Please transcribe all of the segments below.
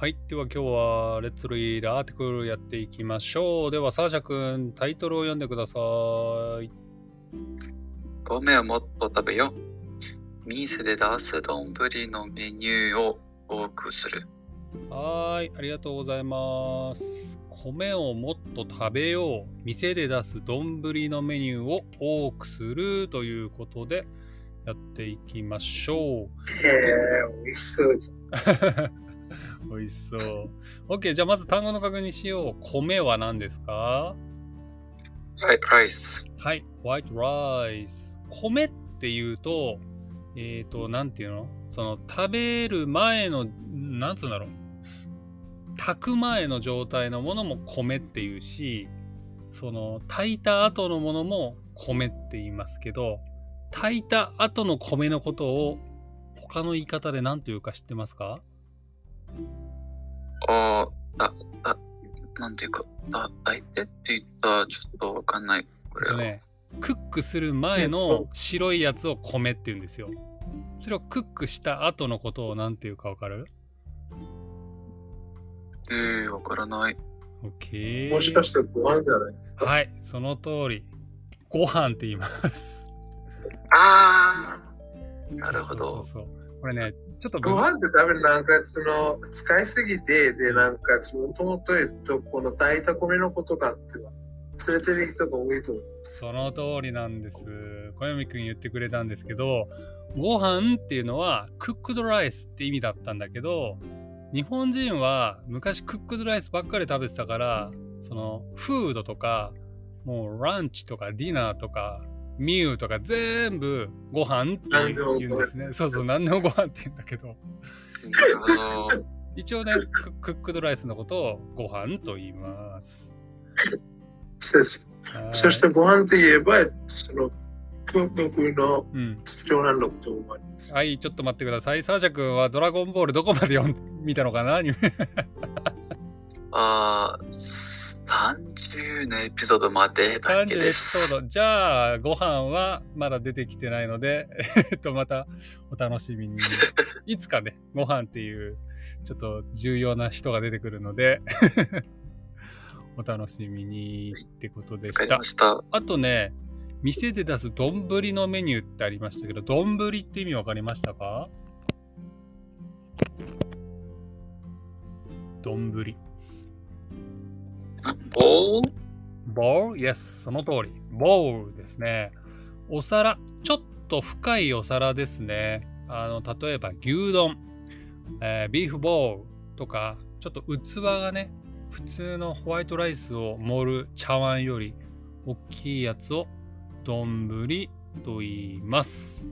はい。では今日はレッツリードアーティクルやっていきましょう。ではサーシャ君、タイトルを読んでください。米をもっと食べよう。店で出す丼のメニューを多くする。はーい。ありがとうございます。米をもっと食べよう。店で出す丼のメニューを多くするということでやっていきましょう。へえ、美味しそうじ 美味しそう。OK、じゃあまず単語の確認しよう。米は何ですか？はい、ライス。はい、white rice。米っていうと、えっ、と、なんていうの？その食べる前の、なんつうんだろう？炊く前の状態のものも米っていうし、その炊いた後のものも米って言いますけど、炊いた後の米のことを他の言い方で何というか知ってますか？ああ、あ、なんていうか、あ、相手って言ったらちょっとわかんない。これは。えっとね、クックする前の白いやつを米って言うんですよ。それをクックした後のことを何て言うかわかる？えー、わからない。?OK。もしかしてご飯じゃないですか？はい、その通り。ご飯って言います。ああ、なるほど。そうそうそうこれね、ちょっとご飯って多分なんかその使いすぎて、でなんかもともとえっとこの炊いた米のことがあっては、連れてる人が多いと思う。その通りなんです。小読くん言ってくれたんですけど、ご飯っていうのはクックドライスって意味だったんだけど、日本人は昔クックドライスばっかり食べてたから、そのフードとか、もうランチとかディナーとか、ミューとか全部ご飯って言うんですね。そうそう、何でもご飯って言うんだけど。一応ね、ククックドライスのことをご飯と言います。そうですはいそしてご飯って言えば、その僕のうん。長男のことを思います。はい、ちょっと待ってください。サーシャ君はドラゴンボールどこまで読ん見たのかな？アニメああ、30のエピソードまでだけ ?30 エピです。ソード。じゃあ、ご飯はまだ出てきてないので、えっと、またお楽しみに。いつかね、ご飯っていうちょっと重要な人が出てくるので、お楽しみにってことでした。した。あとね、店で出す丼のメニューってありましたけど、丼って意味わかりましたか？丼。ボール？ボール ?Yes, その通り。ボールですね。お皿、ちょっと深いお皿ですね。あの、例えば牛丼、えービーフボールとか、ちょっと器がね、普通のホワイトライスを盛る茶碗より大きいやつを丼と言います。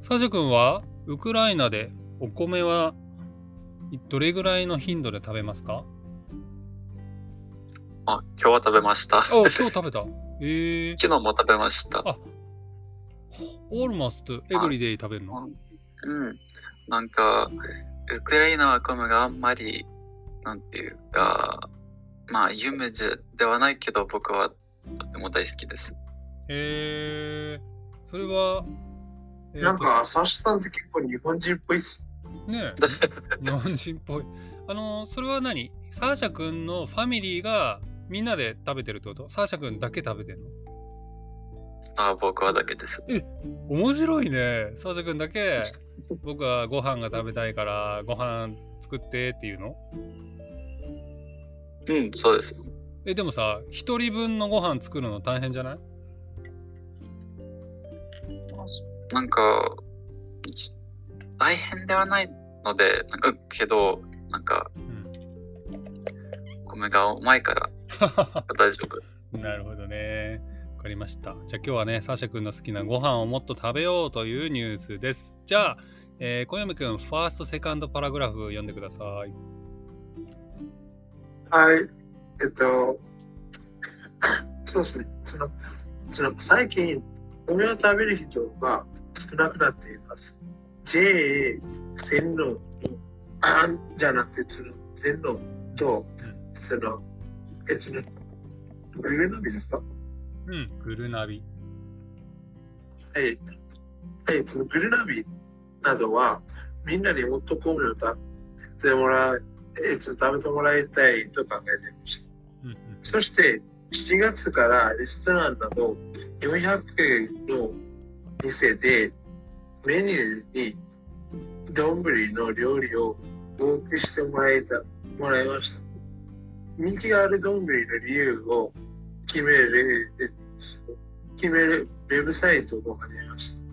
サジャ君はウクライナでお米はどれぐらいの頻度で食べますか？あ、今日は食べました。あ、今日食べた。えー、昨日も食べました。あオールマストエブリデイ食べるの？うん。なんか、ウクライナは米があんまり、なんていうか、まあ、有名じゃではないけど、僕はとても大好きです。えー、それは、えーとなんか、サシさんって結構日本人っぽいっす。ねえ 日本人っぽい。あの、それは何？サーシャ君のファミリーがみんなで食べてるってこと？サーシャ君だけ食べてるの？あ、僕はだけです。面白いね。サーシャ君だけ僕はご飯が食べたいからご飯作ってっていうの？うん、そうです。え、でもさ、一人分のご飯作るの大変じゃない？なんか、大変ではないので、なんか、けど、なんか、うん。米がうまいから 大丈夫。なるほどね。わかりました。じゃあ今日はね、サーシャ君の好きなご飯をもっと食べようというニュースです。じゃあ、えー、小山君、ファースト、セカンドパラグラフ読んでください。はい。えっと、そうですね。その、その最近、米を食べる人が少なくなっています。JA 線路あんじゃなくて、その線路と、その、えっとね、グルナビですか？うん、グルナビ。はい。はい、そのグルナビなどは、みんなにもっと米を食べてもらえっと、食べてもらいたいと考えていました。うんうんそして、7月からレストランなど400の店でメニューに丼の料理を多くしてもらえたもらいました。人気がある丼の理由を決める、え決めるウェブサイトを始めました。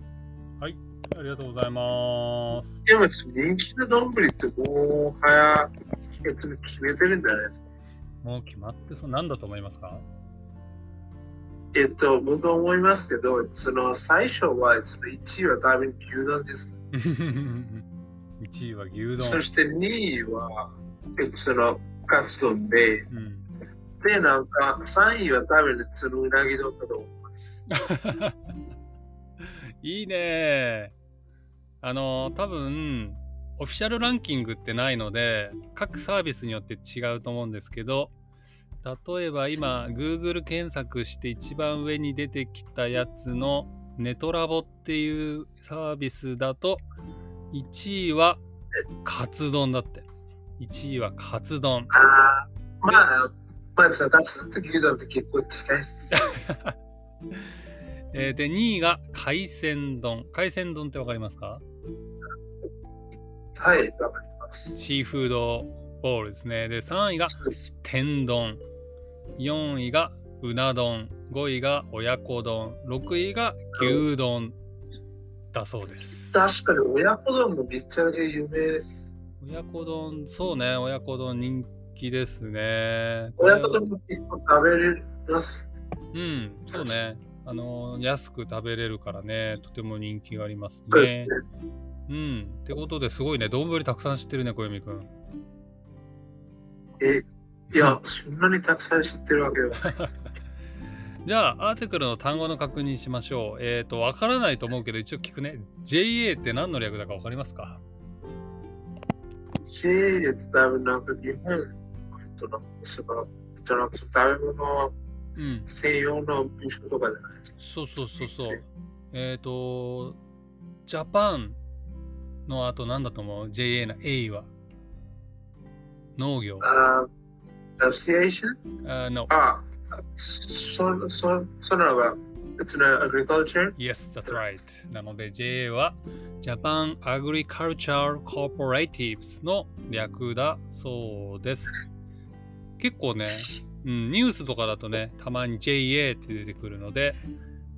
ありがとうございます。でも人気の丼ってもう早く決めてるんじゃないですか。もう決まってそう。何だと思いますか？えっと、僕は思いますけど、その最初はその1位は多分牛丼です。?1 位は牛丼。そして2位は、えっと、そのカツ丼で、うん、で、なんか3位は多分そのうなぎ丼だと思います。いいねあの、多分、オフィシャルランキングってないので、各サービスによって違うと思うんですけど、例えば今、Google 検索して一番上に出てきたやつのネトラボっていうサービスだと、1位はカツ丼だって。1位はカツ丼。ああ、まあ、まあ、そのカツ丼と牛丼って結構近いです。えーで、2位が海鮮丼。海鮮丼ってわかりますか？はい、わかります。シーフードボールですね。で、3位が天丼。4位がうな丼。5位が親子丼。6位が牛丼だそうです。確かに親子丼もめちゃめちゃ有名です。親子丼、そうね、親子丼人気ですね。親子丼も結構食べれます？うん、そうね。あの安く食べれるからね、とても人気がありますねそうん。ってことですごいね、丼たくさん知ってるね、小読くん。え、いや、そんなにたくさん知ってるわけではないです。じゃあ、アーティクルの単語の確認しましょう。えっ、と、わからないと思うけど、一応聞くね。JA って何の略だかわかりますか？JA って多分なんか日本、と、なんかその、えっと、なんかその食べ物うん。専用の部署とかじゃないですか。そうそうそうそう。えっ、と、ジャパンの後なんだと思う ?JA の A は。農業。あー、アソシエーションあそ、そ、そのは、it's an agriculture? Yes, that's right. なので JA は Japan Agricultural Cooperatives の略だそうです。結構ね、うん、ニュースとかだとね、たまに JA って出てくるので、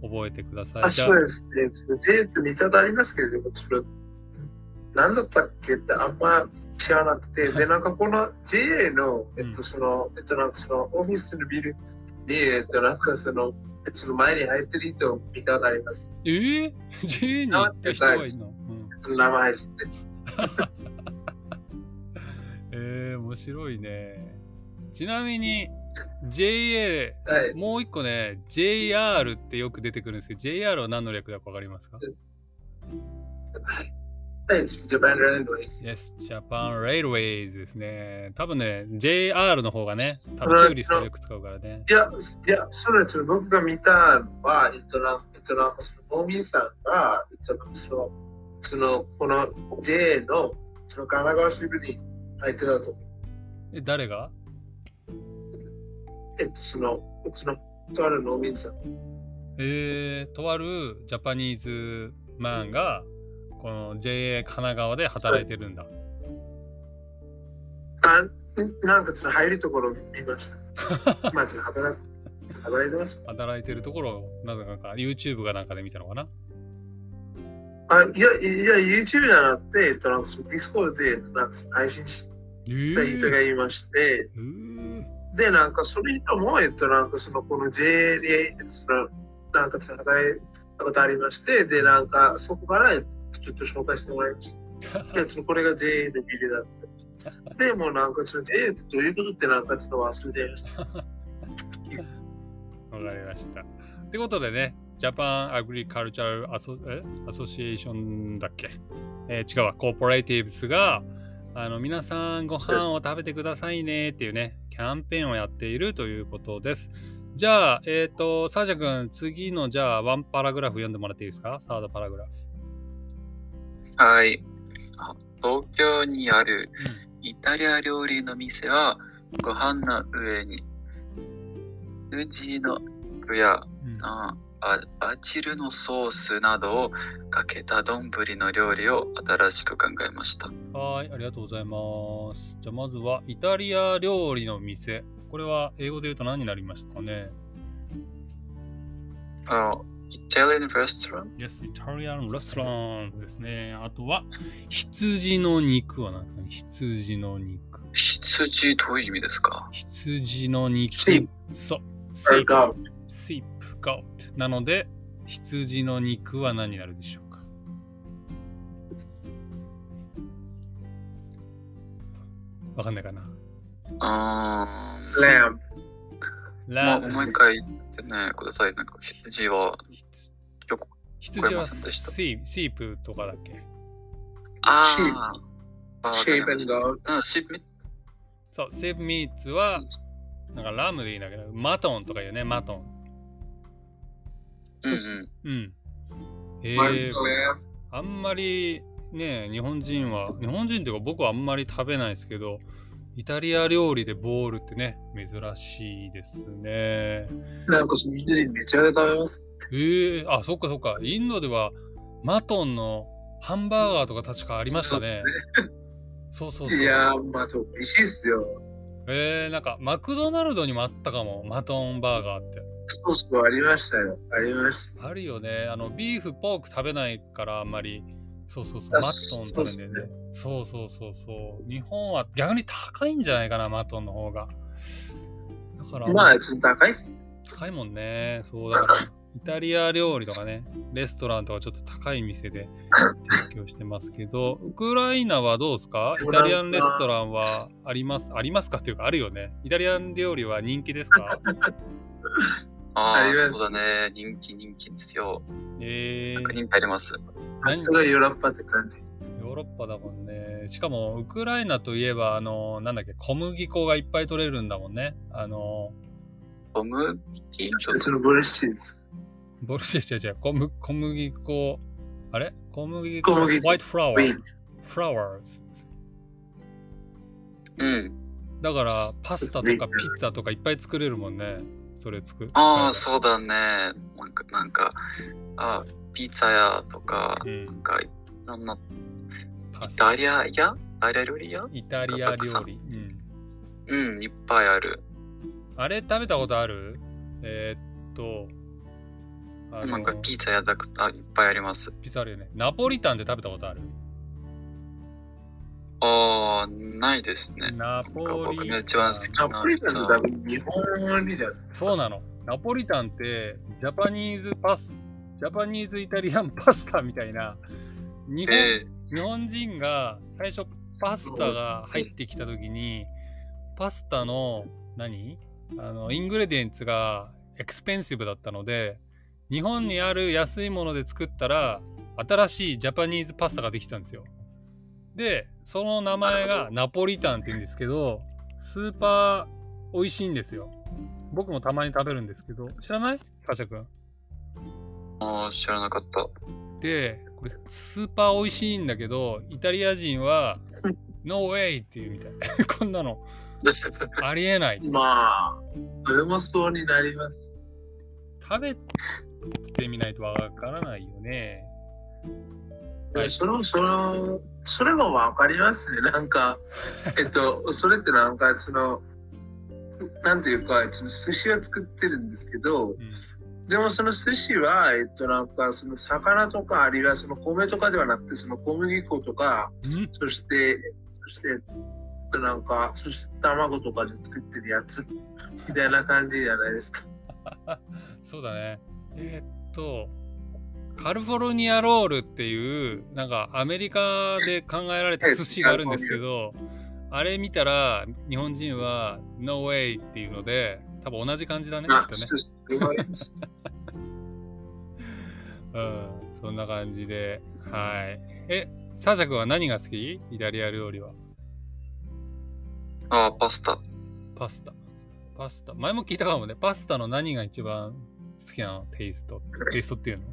覚えてください。あ、そうですね。JA って見たことありますけれども、それ、何だったっけ？ってあんま知らなくて、で、なんかこの JA の、えっうんと、その、えっと、なんかそのオフィスのビルに、えっと、なんかその、えっとその前に入ってる人を見たことあります。えー、JA に行った人がいるの、うん、その名前知って。えー、面白いね。ちなみに JA、はい。もう一個ね、JR ってよく出てくるんですけど、JR は何の略だかわかりますか？はい、Japan Railways。Yes, Japan Railways ですね。多分ね、JR の方がね、多分キュウリストよく使うからね。いや、いや、それ、その僕が見たのは、えっと、えっと、なんかその農民さんが、えっと、その、その、この JA の、その神奈川支部に入ってたと思う。え、誰が？えっと、その、その、とある農民さん。えー、とあるジャパニーズマンが、この JA 神奈川で働いてるんだ。あなんかその入るところを見ました。まあ、働い働いてます。働いてるところを、なぜか YouTube がなんかで見たのかな？あ、いや、いや、YouTube じゃなくて、えっと、なんかその Discord で、なんか配信しえーた人がいまして、えーで、なんかその人も、えっと、なんかその、この JA で、その、なんかその働いたことありまして、で、なんかそこから、ちょっと紹介してもらいました。で、そのこれが JA のビルだった。で、もうなんかその JA ってどういうことってなんかちょっと忘れてました。わかりました。ってことでね、ジャパンアグリカルチャルアソえ？アソシエーションだっけ、えー違うわ、コーポレーティブスがあの皆さんご飯を食べてくださいねっていうね、キャンペーンをやっているということです。じゃあ、えっ、と、サージャ君、次のじゃあ、ワンパラグラフ読んでもらっていいですか？サードパラグラフ。はい。あ東京にあるイタリア料理の店はご飯の上に筋の具やうんああバチルのソースなどをかけた丼の料理を新しく考えました。はい、ありがとうございます。じゃあまずはイタリア料理の店。これは英語で言うと何になりましたかね？あ Italian restaurant? ?Yes, Italian restaurant ですね。あとは羊の肉は何ですかね羊の肉。羊どういう意味ですか？羊の肉。Sheep そう。or goat. sheep, goat。なので、羊の肉は何になるでしょうかわかんないかな。あー Lamb. もラうもう一回ねください。なんか羊はよく羊はわかりませんでしたシーシープとかだっけ？あーあわかり Sheep ま and した goat. うん、シープミそう、セーブミーツは、なんかラムでいいんだけど、マトンとか言うね、マトン。うんうん。うん。えー.あんまりね、日本人は、日本人っていうか僕はあんまり食べないですけど、イタリア料理でボールってね、珍しいですね。なんかそのインド人めちゃくちゃ食べます。えー、あ、そっかそっか。インドではマトンのハンバーガーとか確かありましたね。そうそうそう。いやー、まあ、美味しいっすよ。えー、なんかマクドナルドにもあったかも、マトンバーガーって。そうそう、ありましたよ。ありました。あるよね。あの、ビーフ、ポーク食べないからあんまり、そうそうそう、あマトン食べんだよね。そうそうそうそう。日本は逆に高いんじゃないかな、マトンの方が。だから、まあ、ちょっと高いっす。高いもんね。そうだから、イタリア料理とかね、レストランとかちょっと高い店で提供してますけど、ウクライナはどうですか？イタリアンレストランはありますありますか？っていうか、あるよね。イタリアン料理は人気ですか？ああ、そうだね。人気人気ですよ。えーなんか、人気あります。何？すごいヨーロッパって感じです。ヨーロッパだもんね。しかも、ウクライナといえば、あの、なんだっけ、小麦粉がいっぱい取れるんだもんね。あの、小麦？ちょっとそのボルシチです。ボルシチ違う違う、小麦小麦粉、あれ？小麦粉、小麦粉ホワイトフラワー。フラワーズ。うん。だから、パスタとかピッツァとかいっぱい作れるもんね。それ作ああ、使そうだね。なんか、なんか、あピッツァ屋とか、うんなんか、なんな、イタリア屋？イタリア料理屋？イタリア料理。うん。うん、いっぱいある。あれ食べたことある？えーっと、なんか、ピッツァ屋だくあいっぱいあります。ピザあるよね。ナポリタンって食べたことある？ああ、ないですね。ナポリ僕が一番好きナポリタンって多分日本にだよね。そうなの。ナポリタンって Japanese pas、Japanese Italian pasta みたいな、日本,、え日本人が最初パスタが入ってきた時に、パスタの何？あの ingredients が expensive だったので、日本にある安いもので作ったら、新しいジャパニーズパスタができたんですよ。で、その名前がナポリタンって言うんですけど、スーパー美味しいんですよ。僕もたまに食べるんですけど、知らない？サシャ君。ー、ああ、知らなかった。で、これスーパー美味しいんだけど、イタリア人は、No way! っていうみたい。こんなの ありえない。まあ、それもそうになります。食べてみないとわからないよね。はいその、その、それもわかりますね。なんか、えっと、それってなんか、その、なんていうか、その寿司を作ってるんですけど、うんでもその寿司は、えっと、なんか、その魚とか、あるいはその米とかではなくて、その小麦粉とか、んそして、そして、えっとなんか、そして卵とかで作ってるやつ、みたいな感じじゃないですか。そうだね。えーっと、カリフォルニアロールっていう、なんかアメリカで考えられた寿司があるんですけど、あれ見たら日本人は No way っていうので、多分同じ感じだね、きあっとね。うん、そんな感じで。はい。え、サーシャ君は何が好き？イタリア料理は。ああ、パスタ。パスタ。パスタ。前も聞いたかもね。パスタの何が一番好きなの？テイスト。テイストっていうの？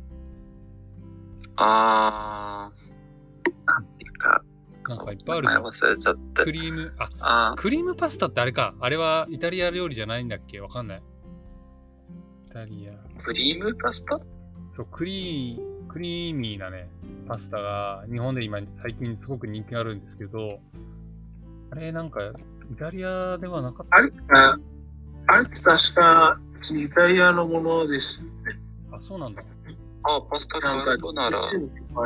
ああ、なんていうか、なんかいっぱいある名じゃん。前忘れちゃってク。リーム、あ、あクリームパスタってあれか。あれはイタリア料理じゃないんだっけ？わかんない。イタリア。ークリームパスタ？そう、クリー、クリーミーなね、パスタが日本で今最近すごく人気があるんですけど、あれなんかイタリアではなかっあれああれ確かイタリアのものですよね。た。あ、そうなんだ。あ、パスタカルボナーラ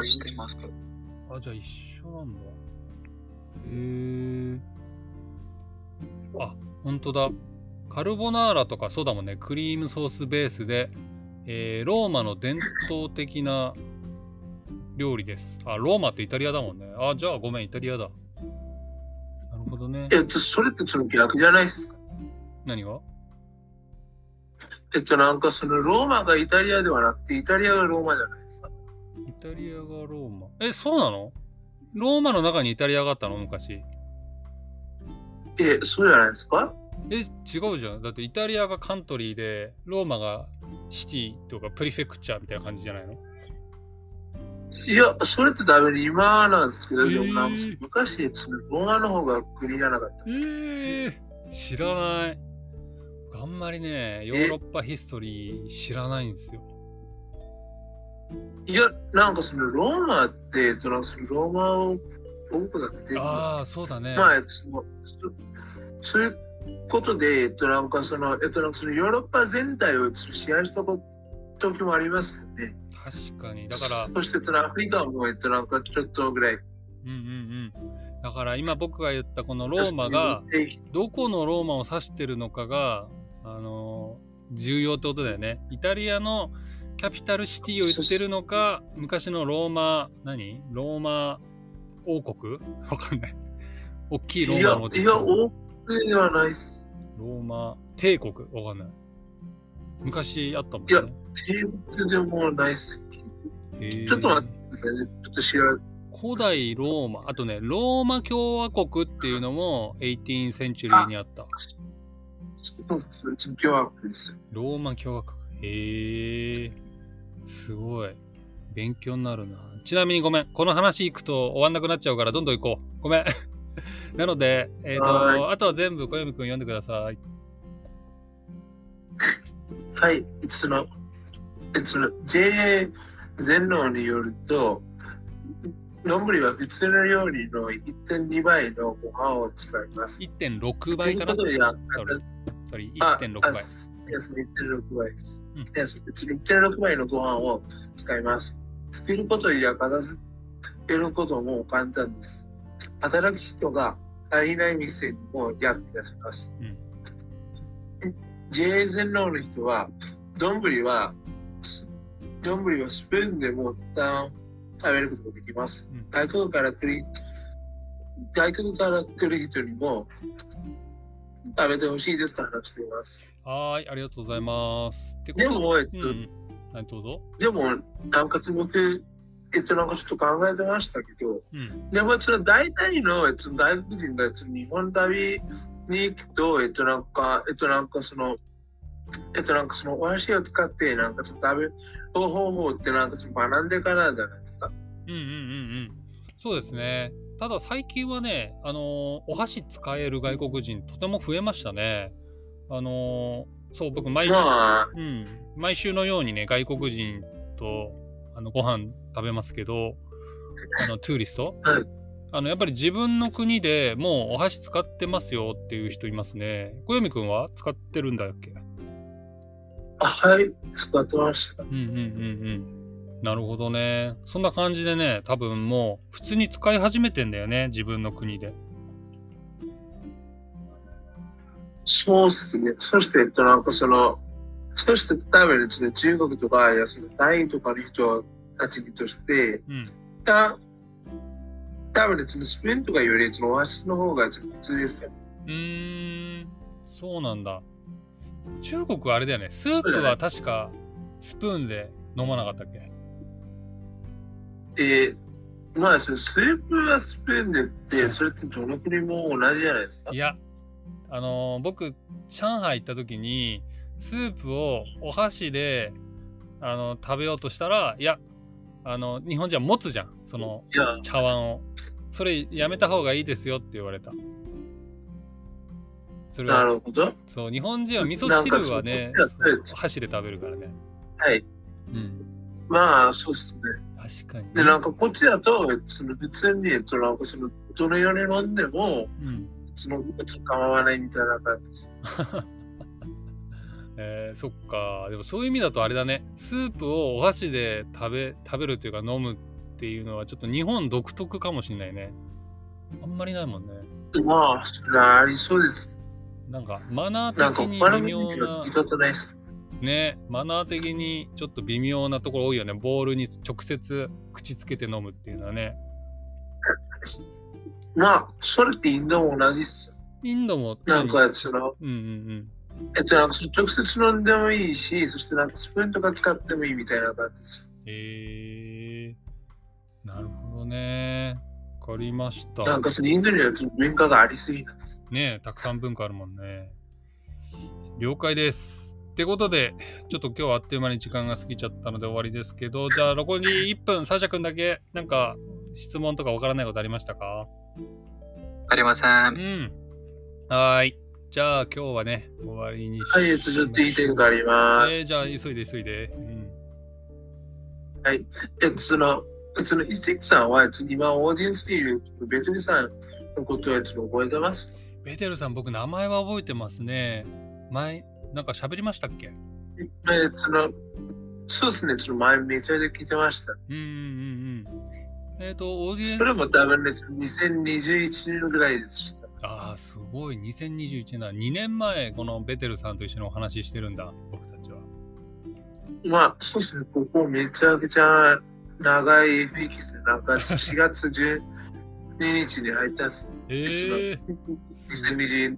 してますかあ、じゃあ一緒なんだ。へえ。あ、ほんとだ。カルボナーラとかそうだもんね。クリームソースベースで、えーローマの伝統的な料理です。あ、ローマってイタリアだもんね。あ、じゃあごめん、イタリアだ。なるほどね。えっと、それってその逆じゃないですか？何が？えっと、なんかそのローマがイタリアではなくて、イタリアがローマじゃないですか。イタリアがローマ。え、そうなの？ローマの中にイタリアがあったの？昔。え、そうじゃないですか？え、違うじゃん。だってイタリアがカントリーで、ローマがシティとかプリフェクチャーみたいな感じじゃないの？いや、それって多分今なんですけど、えーでもなんか昔、そのローマの方が国じゃなかった。えー、知らない。あんまりね、ヨーロッパヒストリー知らないんですよ。いや、なんかそのローマって、えっと、なんかそのローマを多くなって、まああ、そうだね。あ、そのそそういうことで、えっと、なんかその、えっと、なんかそのヨーロッパ全体を支配した時もありますよね。確かに。だから、そしてそのアフリカも、えっと、なんかちょっとぐらい。うんうんうん。だから今僕が言ったこのローマが、どこのローマを指してるのかが、あのー重要ってことだよね。イタリアのキャピタルシティを言ってるのか、昔のローマ、何？ローマ王国？わかんない。大きいローマのいや、多くではないっす。ローマ帝国？わかんない。昔あったもんいやね。帝国でもないっす。ちょっと待ってくださいね。ちょっと知らない。古代ローマ、あとね、ローマ共和国っていうのも18センチュリーにあった。そうそう、ちょっと今日はです。ローマ共和国。へえ。すごい。勉強になるな。ちなみにごめん。この話行くと終わんなくなっちゃうからどんどん行こう。ごめん。なので、えっ、はと、あとは全部小読くん読んでください。はい、その、えその JA 全能によると、丼は普通の料理の1.2倍のご飯を使います。1.6倍かな？ということでそれそれあ、1.6あ倍。す yes 1.6倍です。うん yes 別に1.6倍のご飯を使います。作ることや片付けることも簡単です。働く人が足りない店にも役に立ちます。うん JA 全農の人は、丼は、丼はスプーンでもった食べることができます。うん外国から来る外国から来る人にも食べてほしいですと話しています。はーい、ありがとうございます。でも、えっと、うん。はい、どうぞ。でも、なんか僕、えっと、なんかちょっと考えてましたけど、うん。でも、その大体の、えっと、外国人が、えっと、日本旅に行くと、えっと、なんか、えっと、なんかその、えっと、なんかその、お箸を使って、なんかちょっと食べる方法って、なんかちょっと学んでからじゃないですか。うんうんうんうん。そうですね。ただ最近はね、あのーお箸使える外国人とても増えましたね。あのーそう、僕毎週、まあ、うん、毎週のようにね、外国人とあのご飯食べますけど、あのトゥーリスト、はいあのやっぱり自分の国でもうお箸使ってますよっていう人いますね。小読くんは？使ってるんだっけ？あはい、使ってました。うんうんうんうん。なるほどね。そんな感じでね、多分もう普通に使い始めてんだよね、自分の国で。そうっすね。そして、えっと、なんかその、そして、多分ですね、中国とか、いや、その、タイとかの人たちにとして、うん。た多分ですね、スプーンとかより、その、お箸の方が普通ですから。うーん、そうなんだ。中国はあれだよね。スープは確かスプーンで飲まなかったっけ？えー、まあ、そのスープはスプーンでって、それってどの国も同じじゃないですか？い。や、あのー僕、上海行った時に、スープをお箸で、あの食べようとしたら、いや、あの、日本人は持つじゃん。その茶碗を。それやめた方がいいですよって言われた。それはなるほど。そう、日本人は味噌汁はね箸で食べるからね。はい。うん。まあ、そうですね。確かにね。で、なんかこっちだと、その普通に、えっと、なんかその、どのように飲んでも、うん。その、構わないみたいな感じです。えーそっか。でもそういう意味だとあれだね。スープをお箸で食べ、食べるというか飲むっていうのはちょっと日本独特かもしれないね。あんまりないもんね。まあ、ありそうです。なんかマナー的に微妙なな。ね、マナー的にちょっと微妙なところ多いよね。ボールに直接口つけて飲むっていうのはね。まあ、それってインドも同じっすよ。インドも、なんか、その、うんうんえっと、なんかその直接飲んでもいいし、そしてなんかスプーンとか使ってもいいみたいな感じです。うん。へえー、なるほどね。わかりました。なんかそのインドには文化がありすぎなんです。ねたくさん文化あるもんね。了解です。ってことで、ちょっと今日はあっという間に時間が過ぎちゃったので終わりですけど、じゃあ残り1分、サーシャ君だけ、なんか質問とかわからないことありましたか？ありませ。うんん。はーい。じゃあ今日はね、終わりにしはい、えっと、ちょっと言いたいことあります。えーじゃあ急いで急いで。うん。えっと、その、その、一石さんは、えっと今、オーディエンスにいるベトリさんのことは、ちょっと覚えてますか？ベテルさん、僕名前は覚えてますね。前、なんか喋りましたっけ？えっと、その、そうですね、その前めちゃめちゃ聞いてました。うんうんうんうん。えっ、と、オーディエンス。それも多分ね、2021年ぐらいでした。ああ、すごい。2021年だ。2年前、このベテルさんと一緒にお話ししてるんだ、僕たちは。まあ、そうですね、ここめちゃくちゃ長い雰囲気ですね。なんか4月12日に入ったんです。ええ2021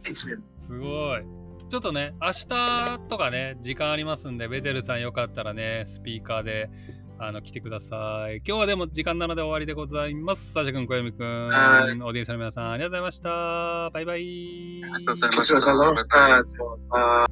年。すごい。ちょっとね、明日とかね、時間ありますんで、ベテルさんよかったらね、スピーカーであの来てください。今日はでも時間なので終わりでございます。サーシャ君、小読君、オはいーディエンスの皆さん、ありがとうございました。バイバイ。ありがとうございました。